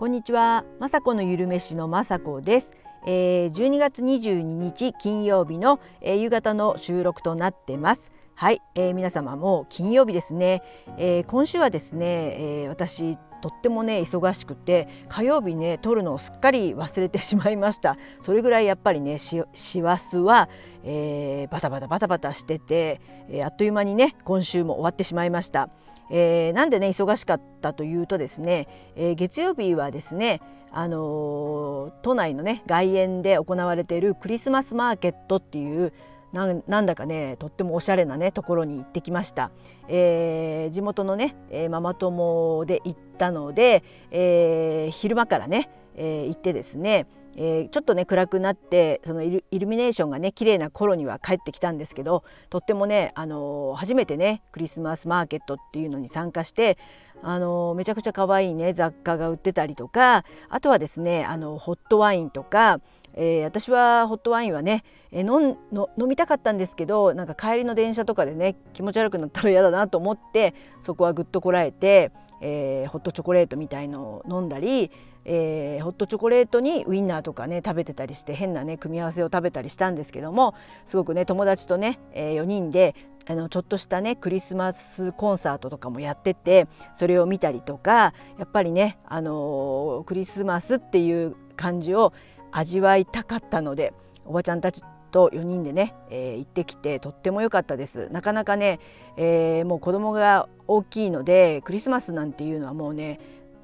こんにちは、まさこのゆるめしのまさこです。えー、12月22日金曜日の、えー、夕方の収録となってます。はい、えー、皆様も金曜日ですね、えー、今週はですね、えー、私とってもね忙しくて火曜日ね撮るのをすっかり忘れてしまいました。それぐらいやっぱりね師走は、えー、バタバタバタバタしてて、えー、あっという間にね今週も終わってしまいました。えー、なんでね忙しかったというとですね、えー、月曜日はですねあの、都内のね外苑で行われているクリスマスマーケットっていうなんだかねとってもおしゃれなねところに行ってきました、えー、地元のね、えー、ママ友で行ったので、えー、昼間からね、えー、行ってですねえー、ちょっとね暗くなってそのイルミネーションがね綺麗な頃には帰ってきたんですけどとってもね、あのー、初めてねクリスマスマーケットっていうのに参加して、あのー、めちゃくちゃ可愛いね雑貨が売ってたりとかあとはですねあのホットワインとか、え、私はホットワインはね、えー、飲みたかったんですけどなんか帰りの電車とかでね気持ち悪くなったら嫌だなと思ってそこはぐっとこらえて、えー、ホットチョコレートみたいのを飲んだりえー、ホットチョコレートにウインナーとかね食べてたりして変なね組み合わせを食べたりしたんですけどもすごくね友達とね、えー、4人であのちょっとしたねクリスマスコンサートとかもやっててそれを見たりとかやっぱりね、あのー、クリスマスっていう感じを味わいたかったのでおばちゃんたちと4人でね、えー、行ってきてとっても良かったです。なかなかね、えー、もう子供が大きいのでクリスマスなんていうのはもうね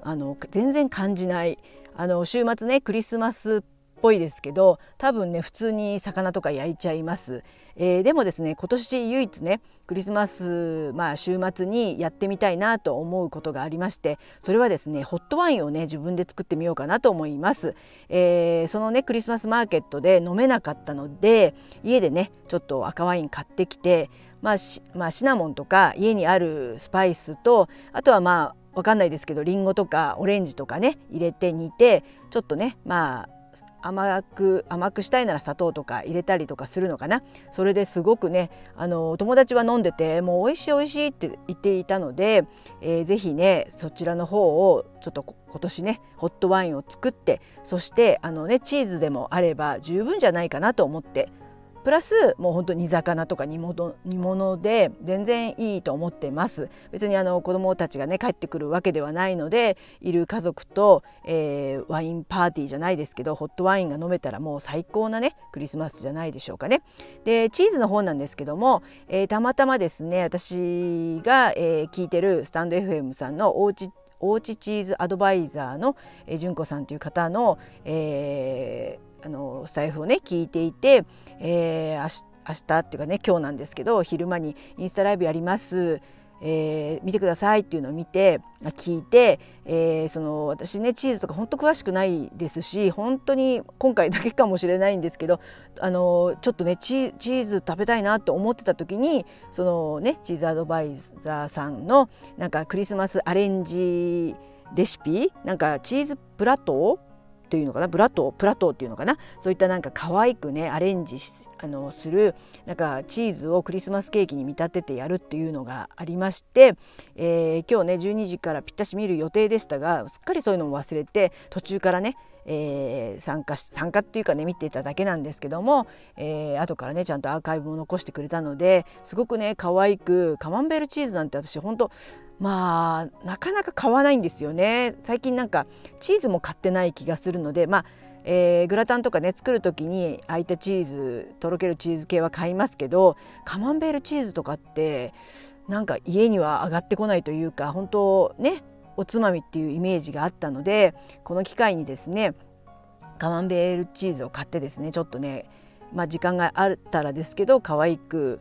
あの全然感じない。あの週末ねクリスマスっぽいですけど多分ね普通に魚とか焼いちゃいます、えー、でもですね今年唯一ねクリスマスまあ週末にやってみたいなと思うことがありましてそれはですねホットワインをね自分で作ってみようかなと思います、えー、そのねクリスマスマーケットで飲めなかったので家でねちょっと赤ワイン買ってきてまあ、まあ、シナモンとか家にあるスパイスとあとはまあわかんないですけどりんごとかオレンジとかね入れて煮てちょっとねまあ甘く甘くしたいなら砂糖とか入れたりとかするのかな。それですごくねあの友達は飲んでてもう美味しい美味しいって言っていたので、えー、ぜひねそちらの方をちょっと今年ねホットワインを作ってそしてあのねチーズでもあれば十分じゃないかなと思ってプラスもう本当煮魚とか煮物煮物で全然いいと思ってます。別にあの子供たちがね帰ってくるわけではないのでいる家族と、えー、ワインパーティーじゃないですけどホットワインが飲めたらもう最高なねクリスマスじゃないでしょうかね。でチーズの方なんですけども、えー、たまたまですね私が、えー、聞いてるスタンド FM さんのおうちおうちチーズアドバイザーの、純子さんという方の、えー、あのスタイフをね聞いていて、えー、明日っていうかね今日なんですけど昼間にインスタライブやります。えー、見てくださいっていうのを見て聞いて、えー、その私ねチーズとか本当詳しくないですし本当に今回だけかもしれないんですけどあのちょっとねチーズ食べたいなと思ってた時にそのねチーズアドバイザーさんのなんかクリスマスアレンジレシピなんかチーズプラトーというのかな？ブラトープラトーっていうのかな？そういったなんか可愛くねアレンジあのするなんかチーズをクリスマスケーキに見立ててやるっていうのがありまして、えー、今日ね12時からぴったし見る予定でしたがすっかりそういうのも忘れて途中からねえー、参加参加っていうかね見てただけなんですけども、えー、後からねちゃんとアーカイブも残してくれたのですごくね可愛くカマンベールチーズなんて私ほんとまあなかなか買わないんですよね。最近なんかチーズも買ってない気がするのでまあえー、グラタンとかね作る時に空いたチーズとろけるチーズ系は買いますけどカマンベールチーズとかってなんか家には上がってこないというか本当ねおつまみっていうイメージがあったのでこの機会にですねカマンベールチーズを買ってですねちょっとねまあ時間があったらですけど可愛く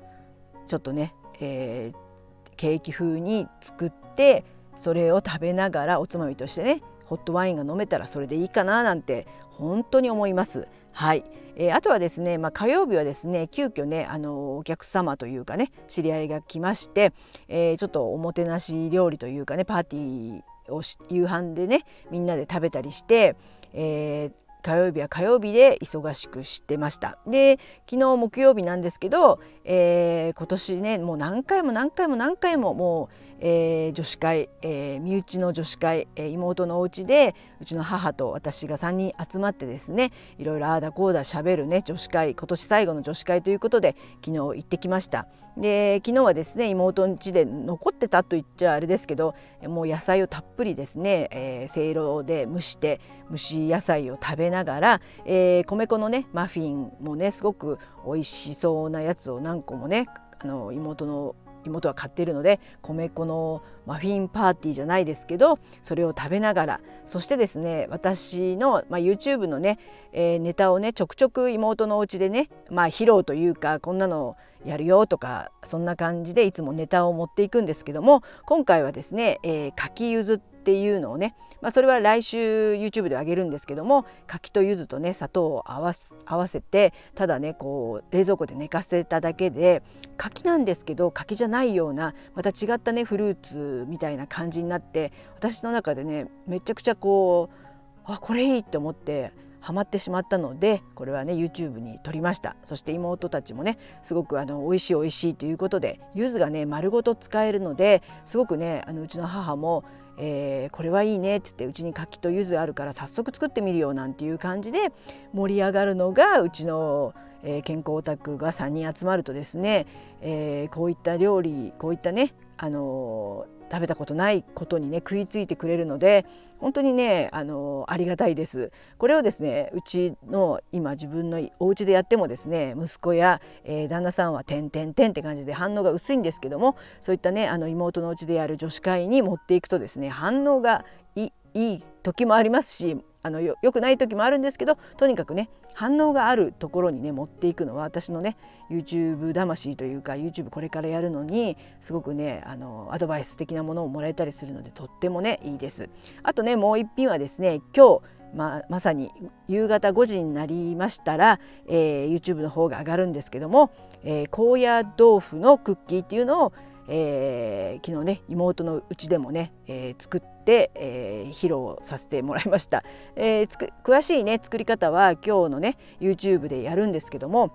ちょっとね、えー、ケーキ風に作ってそれを食べながらおつまみとしてねホットワインが飲めたらそれでいいかななんて本当に思います。はい、えー、あとはですね、まあ、火曜日はですね急遽ねあのお客様というかね知り合いが来まして、えー、ちょっとおもてなし料理というかねパーティーを夕飯でねみんなで食べたりして、えー火曜日は火曜日で忙しくしてました。で昨日木曜日なんですけど、えー、今年ねもう何回も何回も何回ももうえー、女子会、えー、身内の女子会、えー、妹のお家でうちの母と私が3人集まってですねいろいろああだこうだしゃべるね女子会今年最後の女子会ということで昨日行ってきました。で昨日はですね妹の家で残ってたと言っちゃあれですけどもう野菜をたっぷりですね、えー、せいろで蒸して蒸し野菜を食べながら、えー、米粉のねマフィンもねすごく美味しそうなやつを何個もねあの妹の妹は買っているので米粉のマフィンパーティーじゃないですけどそれを食べながらそしてですね私の、まあ、YouTube のね、えー、ネタをねちょくちょく妹のお家でね、まあ、披露というかこんなのやるよとかそんな感じでいつもネタを持っていくんですけども今回はですね、えー、柿ゆずってていうのをね、まあ、それは来週 YouTube であげるんですけども柿と柚子とね砂糖を合わ合わせてただねこう冷蔵庫で寝かせただけで柿なんですけど柿じゃないようなまた違ったねフルーツみたいな感じになって私の中でねめちゃくちゃこうあこれいいって思ってハマってしまったのでこれはね YouTube に撮りました。そして妹たちもねすごくあの美味しい美味しいということで柚子がね丸ごと使えるのですごくねあのうちの母もえー、これはいいねって言ってうちに柿と柚子あるから早速作ってみるよなんていう感じで盛り上がるのがうちの、えー、健康オタクが3人集まるとですね、えー、こういった料理こういったね、あの食べたことないことにね食いついてくれるので本当にねあのありがたいです。これをですねうちの今自分のお家でやってもですね息子や、えー、旦那さんは「てんてんてん」って感じで反応が薄いんですけどもそういったねあの妹のお家でやる女子会に持っていくとですね反応がいい時もありますしあのよくない時もあるんですけどとにかくね反応があるところにね持っていくのは私のね YouTube 魂というか YouTube これからやるのにすごくねあのアドバイス的なものをもらえたりするのでとってもねいいです。あとねもう一品はですね今日ままさに夕方5時になりましたら、えー、YouTube の方が上がるんですけども、えー、高野豆腐のクッキーっていうのをえー、昨日ね妹のうちでもね、えー、作って、えー、披露させてもらいました、えー、詳しいね作り方は今日のね YouTube でやるんですけども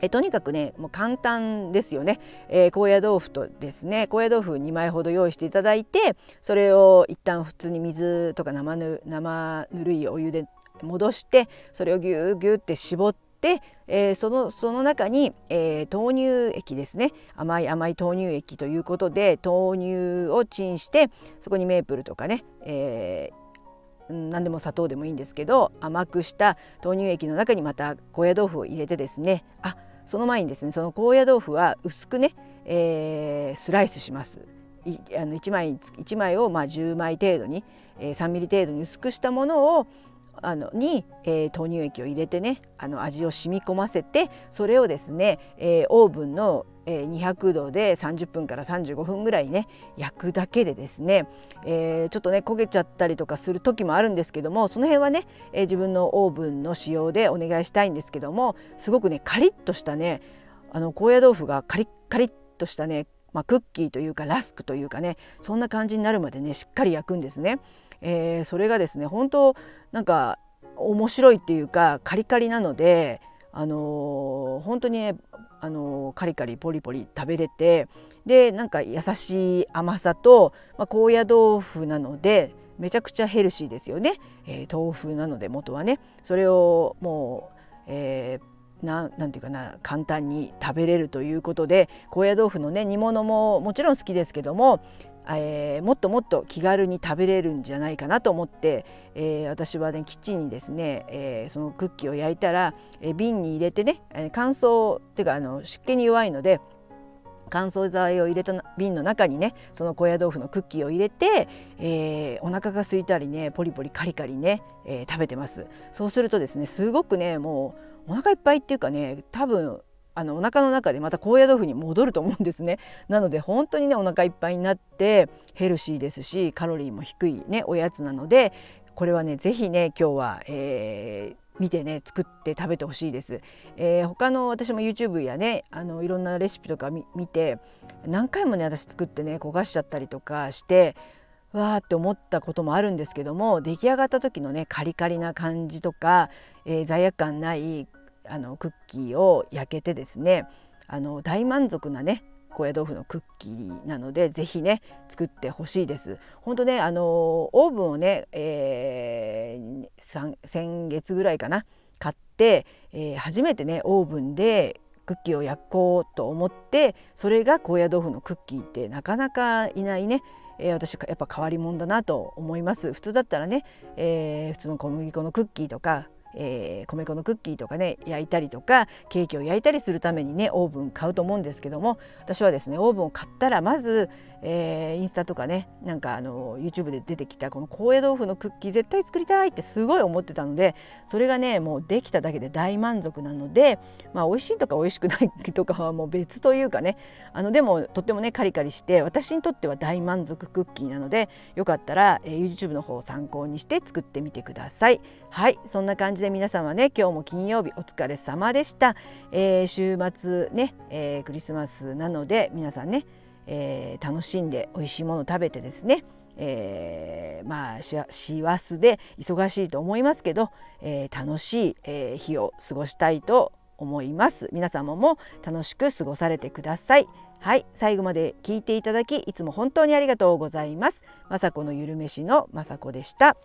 えとにかくねもう簡単ですよね、えー、高野豆腐とですね高野豆腐2枚ほど用意していただいてそれを一旦普通に水とか生ぬ生ぬるいお湯で戻してそれをぎゅうぎゅうって絞ってで、えー、そのその中に、えー、豆乳液ですね甘い甘い豆乳液ということで豆乳をチンしてそこにメープルとかね、えー、何でも砂糖でもいいんですけど甘くした豆乳液の中にまた高野豆腐を入れてですねあその前にですねその高野豆腐は薄くね、え、スライスします。いあの1枚 ,1 枚をま10枚程度に、えー、3ミリ程度に薄くしたものをあのに、えー、豆乳液を入れてねあの味を染み込ませてそれをですね、えー、オーブンの、200度で30分から35分ぐらいね焼くだけでですね、えー、ちょっとね焦げちゃったりとかする時もあるんですけどもその辺はね、えー、自分のオーブンの使用でお願いしたいんですけどもすごくねカリッとしたねあの高野豆腐がカリッカリッとしたねまあ、クッキーというかラスクというかねそんな感じになるまでねしっかり焼くんですね。えー、それがですね本当なんか面白いっていうかカリカリなので、あのー、本当にね、あのー、カリカリポリポリ食べれてでなんか優しい甘さと、まあ、高野豆腐なのでめちゃくちゃヘルシーですよね、えー、豆腐なので元はね。それをもう、えー、ななんていうかな簡単に食べれるということで高野豆腐のね煮物ももちろん好きですけどもえー、もっともっと気軽に食べれるんじゃないかなと思って、えー、私はねキッチンにですね、えー、そのクッキーを焼いたら、え瓶に入れてね乾燥っていうかあの湿気に弱いので乾燥剤を入れた瓶の中にねその高野豆腐のクッキーを入れて、えー、お腹が空いたりねポリポリカリカリね、えー、食べてます。そうするとですねすごくねもうお腹いっぱいっていうかね多分あのお腹の中でまた高野豆腐に戻ると思うんですね。なので本当にねお腹いっぱいになってヘルシーですしカロリーも低いねおやつなのでこれはね是非ね今日は、えー見てね作って食べてほしいです、えー、他の私も YouTube やねあのいろんなレシピとか見て何回もね私作ってね焦がしちゃったりとかしてわーって思ったこともあるんですけども出来上がった時のねカリカリな感じとか、えー、罪悪感ないあのクッキーを焼けてですねあの大満足なね高野豆腐のクッキーなのでぜひね作ってほしいです。本当ねあのオーブンをね、えー、先月ぐらいかな買って、えー、初めてねオーブンでクッキーを焼こうと思ってそれが高野豆腐のクッキーってなかなかいないねえ、私やっぱ変わり者だなと思います普通だったらね、えー、普通の小麦粉のクッキーとかえー、米粉のクッキーとかね焼いたりとかケーキを焼いたりするためにねオーブン買うと思うんですけども私はですねオーブンを買ったらまず、えー、インスタとかねなんかあの YouTube で出てきたこの高野豆腐のクッキー絶対作りたいってすごい思ってたのでそれがねもうできただけで大満足なのでまあ美味しいとか美味しくないとかはもう別というかねあのでもとってもねカリカリして私にとっては大満足クッキーなのでよかったら、えー、YouTube の方を参考にして作ってみてください。はいそんな感じで皆様ね今日も金曜日お疲れ様でした、えー、週末ね、えー、クリスマスなので皆さんね、えー、楽しんで美味しいもの食べてですねえー、まあ師走で忙しいと思いますけど、えー、楽しい、えー、日を過ごしたいと思います。皆様も楽しく過ごされてください。はい最後まで聞いていただきいつも本当にありがとうございます。雅子のゆるめしの雅子でした。